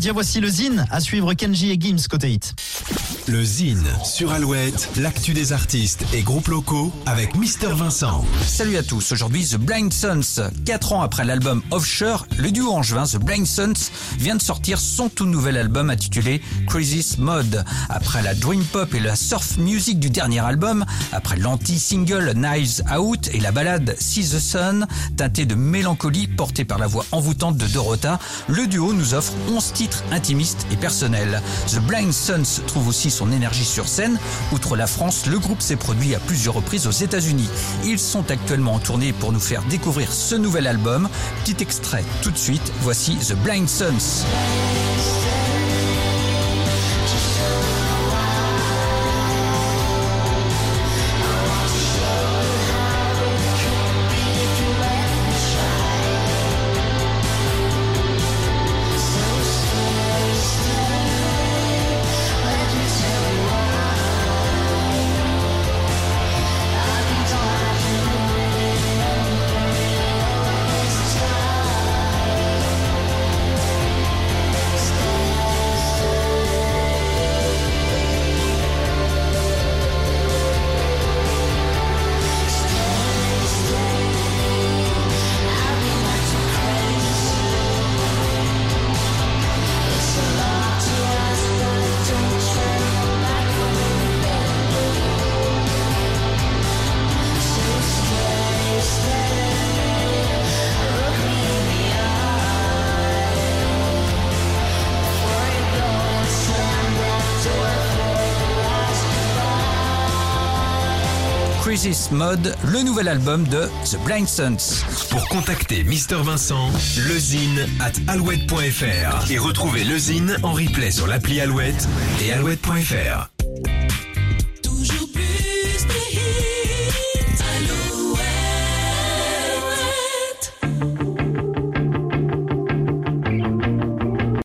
Tiens, voici le Zine à suivre Kenji et Gims côté hit. Le Zine sur Alouette, l'actu des artistes et groupes locaux avec Mister Vincent. Salut à tous, aujourd'hui The Blind Sons. Quatre ans après l'album Offshore, le duo angevin The Blind Sons vient de sortir son tout nouvel album intitulé Crisis Mode. Après la dream pop et la surf music du dernier album, après l'anti-single Knives Out et la balade See the Sun, teintée de mélancolie portée par la voix envoûtante de Dorota, le duo nous offre 11 titres intimiste et personnel. The Blind Sons trouve aussi son énergie sur scène. Outre la France, le groupe s'est produit à plusieurs reprises aux États-Unis. Ils sont actuellement en tournée pour nous faire découvrir ce nouvel album. Petit extrait tout de suite, voici The Blind Sons. Crisis Mode, le nouvel album de The Blind Sons. Pour contacter Mister Vincent, lezine at alouette.fr et retrouver lezine en replay sur l'appli Alouette et alouette.fr.